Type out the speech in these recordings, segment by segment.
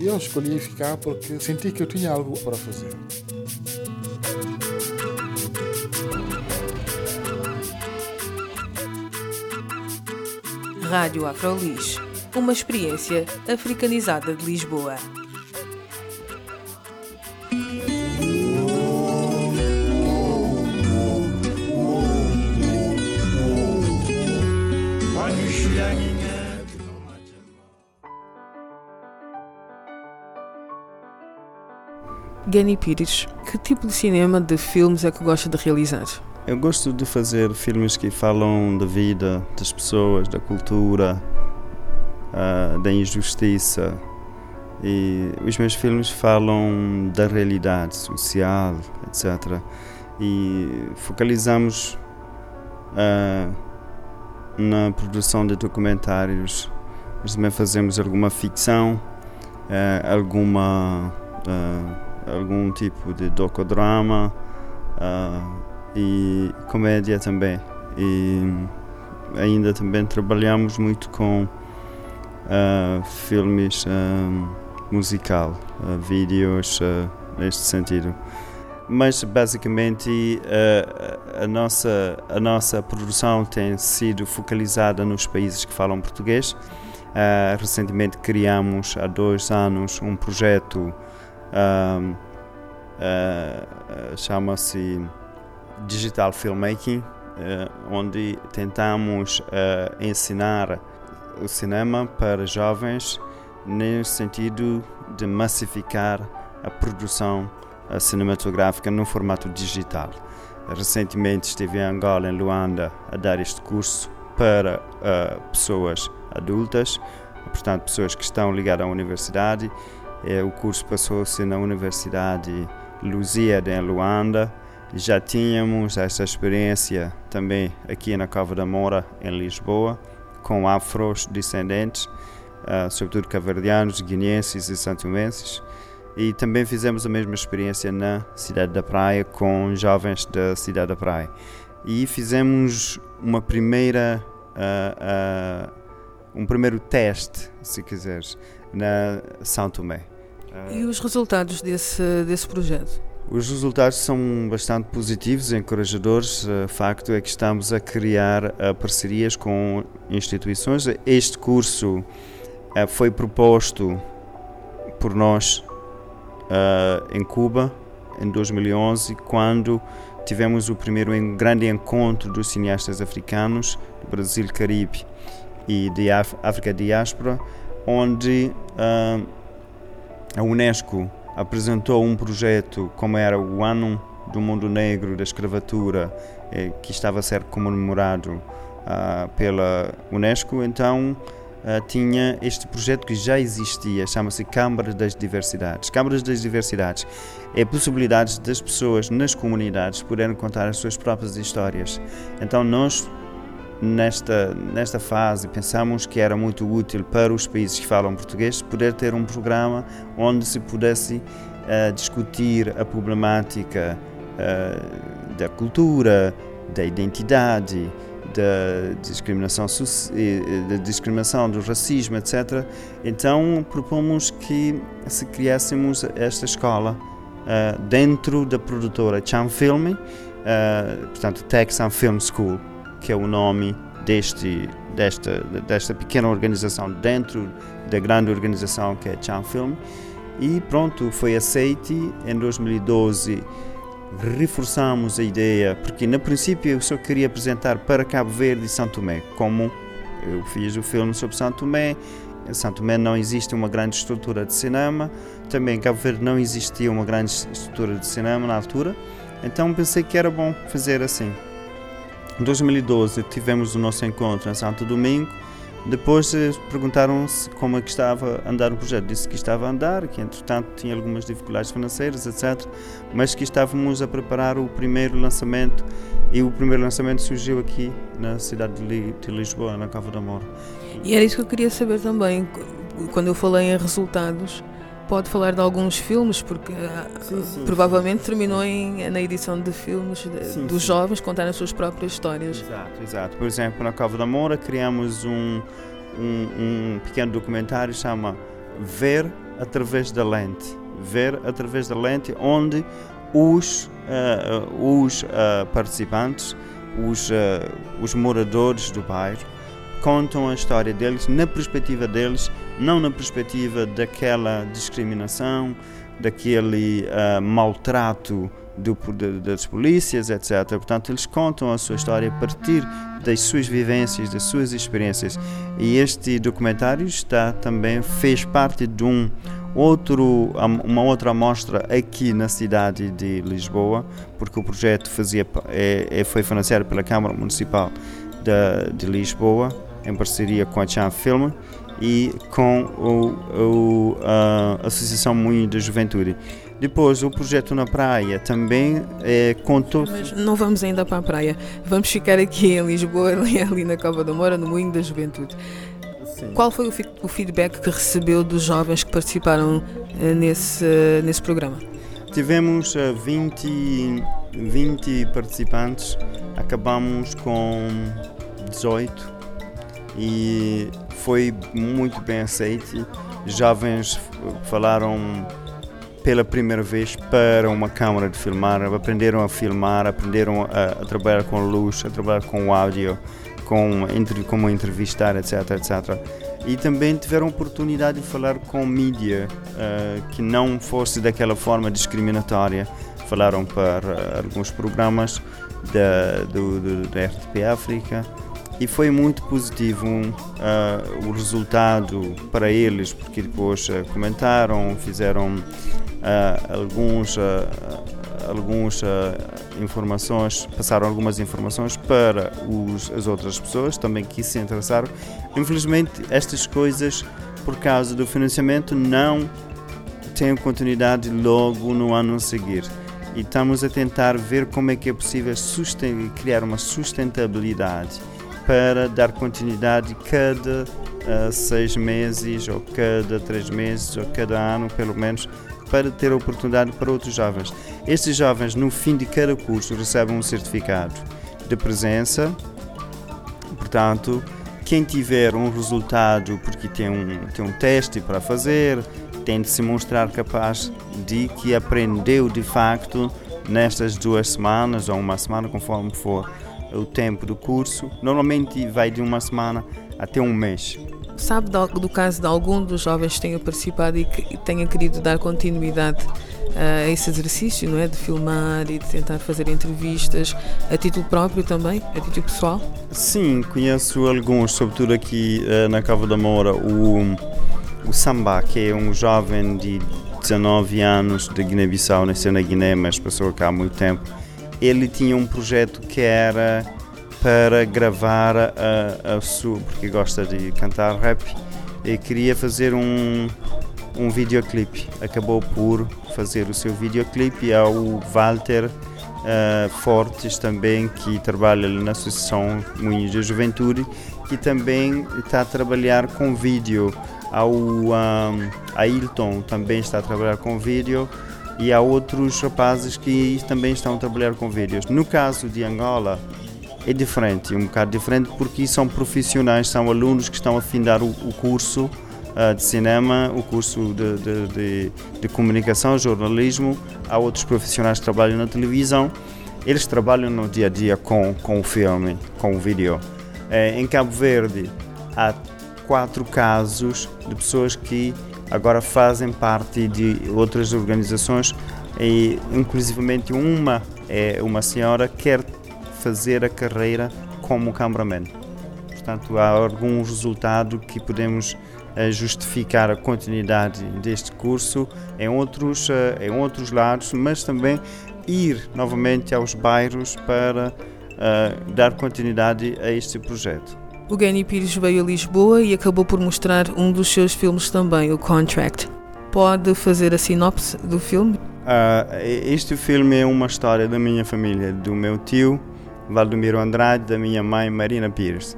Eu escolhi ficar porque senti que eu tinha algo para fazer. Rádio Afrolis, uma experiência africanizada de Lisboa. Gani Pires, que tipo de cinema, de filmes é que gosta de realizar? Eu gosto de fazer filmes que falam da vida, das pessoas, da cultura, uh, da injustiça. E os meus filmes falam da realidade social, etc. E focalizamos uh, na produção de documentários, mas também fazemos alguma ficção, uh, alguma, algum tipo de docodrama e comédia também. E ainda também trabalhamos muito com uh, filmes uh, musical, uh, vídeos neste sentido. Mas basicamente a, nossa, a nossa produção tem sido focalizada nos países que falam português. recentemente criamos há dois anos um projeto chama-se digital filmmaking, eh, onde tentamos ensinar o cinema para jovens no sentido de massificar a produção cinematográfica no formato digital. Recentemente estive em Angola, em Luanda, a dar este curso para uh, pessoas adultas, portanto, pessoas que estão ligadas à universidade. O curso passou-se na Universidade Luzia em Luanda, já tínhamos essa experiência também aqui na Cova da Moura, em Lisboa, com afros descendentes, uh, sobretudo caverdianos, guineenses e santomenses. E também fizemos a mesma experiência na Cidade da Praia com jovens da Cidade da Praia. E fizemos uma primeira, uh, uh, um primeiro teste, se quiseres, na São Tomé. E os resultados desse, desse projeto? Os resultados são bastante positivos, encorajadores. O facto é que estamos a criar eh, parcerias com instituições. Este curso eh, foi proposto por nós eh, em Cuba em 2011, quando tivemos o primeiro grande encontro dos cineastas africanos do Brasil, Caribe e de África Diáspora, onde a Unesco apresentou um projeto como era o Ano do Mundo Negro da Escravatura, eh, que estava a ser comemorado ah, pela Unesco, então ah, tinha este projeto que já existia, chama-se Câmara das Diversidades. Câmaras das Diversidades é possibilidades das pessoas nas comunidades poderem contar as suas próprias histórias. Então nós nesta, nesta fase pensamos que era muito útil para os países que falam português poder ter um programa onde se pudesse uh, discutir a problemática uh, da cultura, da identidade, da discriminação, da discriminação, do racismo, etc. Então propomos que se criássemos esta escola uh, dentro da produtora Chan Film, portanto Texan Film School que é o nome deste, desta, desta pequena organização dentro da grande organização que é Chan Film. E pronto, foi aceite. Em 2012 reforçamos a ideia, porque no princípio eu só queria apresentar para Cabo Verde e São Tomé, como eu fiz o filme sobre São Tomé. Em São Tomé não existe uma grande estrutura de cinema, também em Cabo Verde não existia uma grande estrutura de cinema na altura, então pensei que era bom fazer assim. Em 2012 tivemos o nosso encontro em Santo Domingo, Depois eh, perguntaram-se como é que estava a andar o projeto. Disse que estava a andar, que entretanto tinha algumas dificuldades financeiras, etc. Mas que estávamos a preparar o primeiro lançamento e o primeiro lançamento surgiu aqui na cidade de Lisboa, na Cava da Mora. E era isso que eu queria saber também. Quando eu falei em resultados, pode falar de alguns filmes, porque ah, sim, sim, provavelmente sim. terminou em, na edição de filmes de, dos jovens contar as suas próprias histórias. Exato, exato. Por exemplo, na Cova da Moura criamos um, um, um pequeno documentário chama Ver através da lente. Ver através da lente, onde os, uh, os uh, participantes, os, uh, os moradores do bairro, contam a história deles na perspectiva deles, não na perspectiva daquela discriminação, daquele uh, maltrato do, das polícias, etc. Portanto, eles contam a sua história a partir das suas vivências, das suas experiências. E este documentário está também fez parte de um outro, uma outra amostra aqui na cidade de Lisboa, porque o projeto fazia, é, é foi financiado pela Câmara Municipal de, de Lisboa em parceria com a Chan Film e com o, o, a Associação Moinho da Juventude. Depois, o projeto na praia também é, contou. Mas não vamos ainda para a praia, vamos ficar aqui em Lisboa, ali na Cova da Moura, no Moinho da Juventude. Sim. Qual foi o, o, feedback que recebeu dos jovens que participaram uh, nesse, nesse programa? Tivemos uh, 20, 20 participantes, acabamos com 18 e foi muito bem aceito. Jovens falaram pela primeira vez para uma câmara de filmar, aprenderam a filmar, aprenderam a, a trabalhar com luz, a trabalhar com áudio, com como entrevistar, etc, etc. E também tiveram oportunidade de falar com mídia uh, que não fosse daquela forma discriminatória. Falaram para alguns programas da, do, do, da RTP África, e foi muito positivo uh, o resultado para eles, porque depois uh, comentaram, fizeram uh, alguns, alguns informações, passaram algumas informações para os, as outras pessoas também que se interessaram. Infelizmente, estas coisas, por causa do financiamento, não têm continuidade logo no ano a seguir. E estamos a tentar ver como é que é possível criar uma sustentabilidade para dar continuidade cada uh, seis meses, ou cada três meses, ou cada ano, pelo menos, para ter oportunidade para outros jovens. Estes jovens, no fim de cada curso, recebem um certificado de presença, portanto, quem tiver um resultado, porque tem um, tem um teste para fazer, tem de se mostrar capaz de que aprendeu de facto nestas duas semanas ou uma semana, conforme for o tempo do curso. Normalmente vai de uma semana até um mês. Sabe do, do caso de algum dos jovens que tenha participado e que tenha querido dar continuidade a esse exercício, não é? De filmar e de tentar fazer entrevistas a título próprio também, a título pessoal? Sim, conheço alguns, sobretudo aqui uh, na Cava da Moura, o, o Samba, que é um jovem de 19 anos de Guiné-Bissau, nasceu na Guiné, mas passou cá há muito tempo ele tinha um projeto que era para gravar a, a sua, porque gosta de cantar rap, e queria fazer um, um videoclipe. Acabou por fazer o seu videoclipe e há o Walter uh, Fortes também, que trabalha na Associação Moinhos da Juventude, que também está a trabalhar com vídeo. Há o um, Ailton também está a trabalhar com vídeo e há outros rapazes que também estão a trabalhar com vídeos. No caso de Angola, é diferente, um bocado diferente porque são profissionais, são alunos que estão a findar o, o curso uh, de cinema, o curso de, de, de, de, comunicação, jornalismo. Há outros profissionais que trabalham na televisão. Eles trabalham no dia a dia com, com o filme, com o vídeo. É, em Cabo Verde, há quatro casos de pessoas que agora fazem parte de outras organizações e inclusivamente uma é uma senhora que quer fazer a carreira como cameraman. Portanto, há algum resultado que podemos eh, justificar a continuidade deste curso em outros, eh, em outros lados, mas também ir novamente aos bairros para uh, dar continuidade a este projeto. O Gany Pires veio a Lisboa e acabou por mostrar um dos seus filmes também, o Contract. Pode fazer a sinopse do filme? Uh, este filme é uma história da minha família, do meu tio, Valdomiro Andrade, da minha mãe, Marina Pires.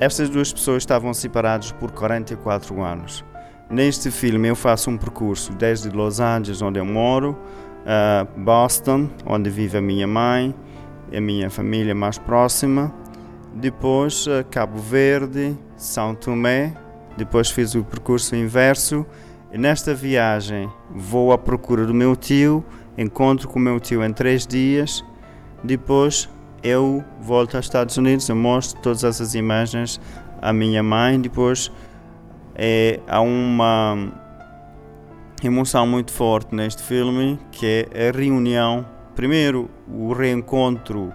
Estas duas pessoas estavam separadas por 44 anos. Neste filme eu faço um percurso desde Los Angeles, onde eu moro, a Boston, onde vive a minha mãe, a minha família mais próxima, depois Cabo Verde, São Tomé, depois fiz o percurso inverso e nesta viagem vou à procura do meu tio, encontro com o meu tio em três dias, depois eu volto aos Estados Unidos, eu mostro todas essas imagens à minha mãe, depois é, há uma emoção muito forte neste filme que é a reunião. Primeiro, o reencontro.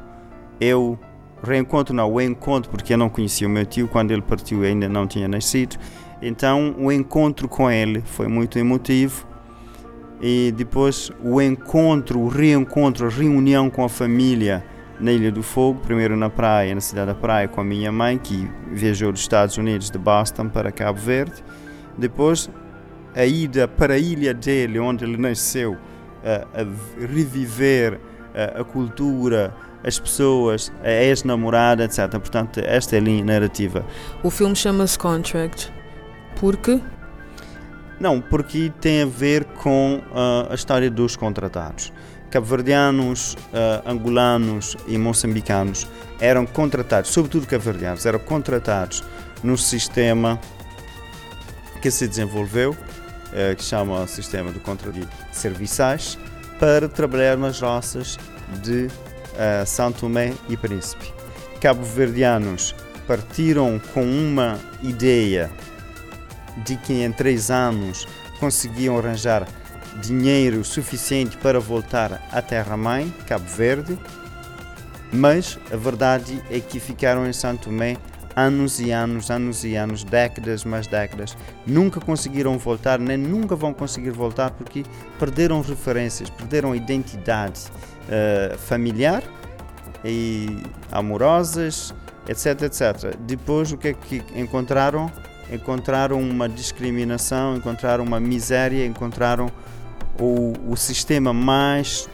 Eu reencontro, não, o encontro, porque eu não conhecia o meu tio quando ele partiu, ainda não tinha nascido. Então, o encontro com ele foi muito emotivo. E depois, o encontro, o reencontro, a reunião com a família na Ilha do Fogo, primeiro na praia, na cidade da praia, com a minha mãe, que viajou dos Estados Unidos, de Boston para Cabo Verde. Depois, a ida para a ilha dele, onde ele nasceu, a, a reviver a, a, cultura, as pessoas, a ex-namorada, etc. Portanto, esta é a linha narrativa. O filme chama-se Contract porque? Não, porque tem a ver com uh, a história dos contratados cabo-verdianos, uh, angolanos e moçambicanos eram contratados, sobretudo cabo-verdianos, eram contratados no sistema que se desenvolveu, uh, que chama Sistema de Contrato Serviçais, para trabalhar nas roças de uh, São Tomé e Príncipe. Cabo-verdianos partiram com uma ideia de que em três anos conseguiam arranjar dinheiro suficiente para voltar à terra-mãe, Cabo Verde, mas a verdade é que ficaram em Santo Tomé anos e anos, anos e anos, décadas mais décadas, nunca conseguiram voltar, nem nunca vão conseguir voltar porque perderam referências, perderam identidade uh, familiar e amorosas, etc, etc. Depois o que é que encontraram? Encontraram uma discriminação, encontraram uma miséria, encontraram o, o sistema mais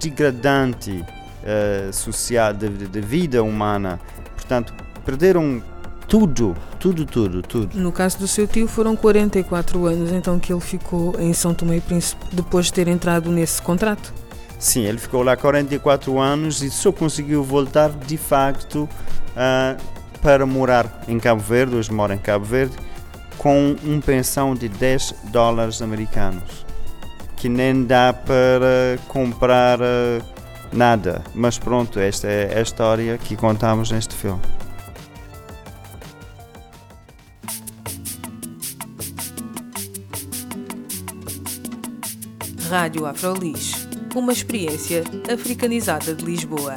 degradante uh, social de, de, vida humana. Portanto, perderam tudo, tudo, tudo, tudo. No caso do seu tio foram 44 anos então que ele ficou em São Tomé e Príncipe depois de ter entrado nesse contrato. Sim, ele ficou lá 44 anos e só conseguiu voltar de facto uh, para morar em Cabo Verde, hoje mora em Cabo Verde, com uma pensão de 10 dólares americanos que nem dá para comprar uh, nada. Mas pronto, esta é a história que contamos neste filme. Rádio Afrolis, uma experiência africanizada de Lisboa.